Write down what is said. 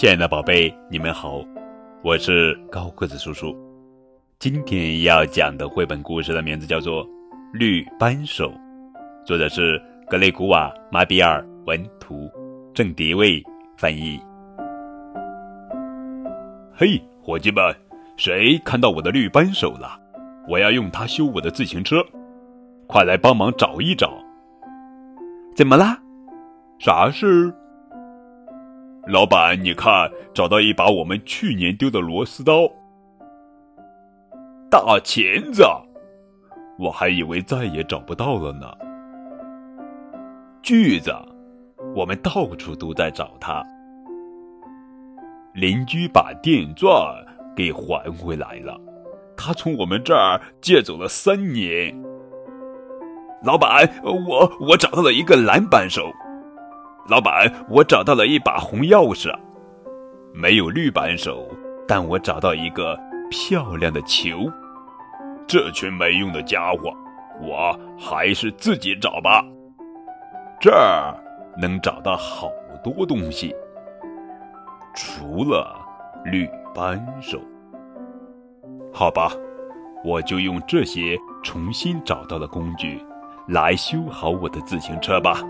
亲爱的宝贝，你们好，我是高个子叔叔。今天要讲的绘本故事的名字叫做《绿扳手》，作者是格雷古瓦·马比尔文图，郑迪卫翻译。嘿，伙计们，谁看到我的绿扳手了？我要用它修我的自行车，快来帮忙找一找。怎么啦？啥事？老板，你看，找到一把我们去年丢的螺丝刀，大钳子，我还以为再也找不到了呢。锯子，我们到处都在找它。邻居把电钻给还回来了，他从我们这儿借走了三年。老板，我我找到了一个蓝扳手。老板，我找到了一把红钥匙，没有绿扳手，但我找到一个漂亮的球。这群没用的家伙，我还是自己找吧。这儿能找到好多东西，除了绿扳手。好吧，我就用这些重新找到的工具来修好我的自行车吧。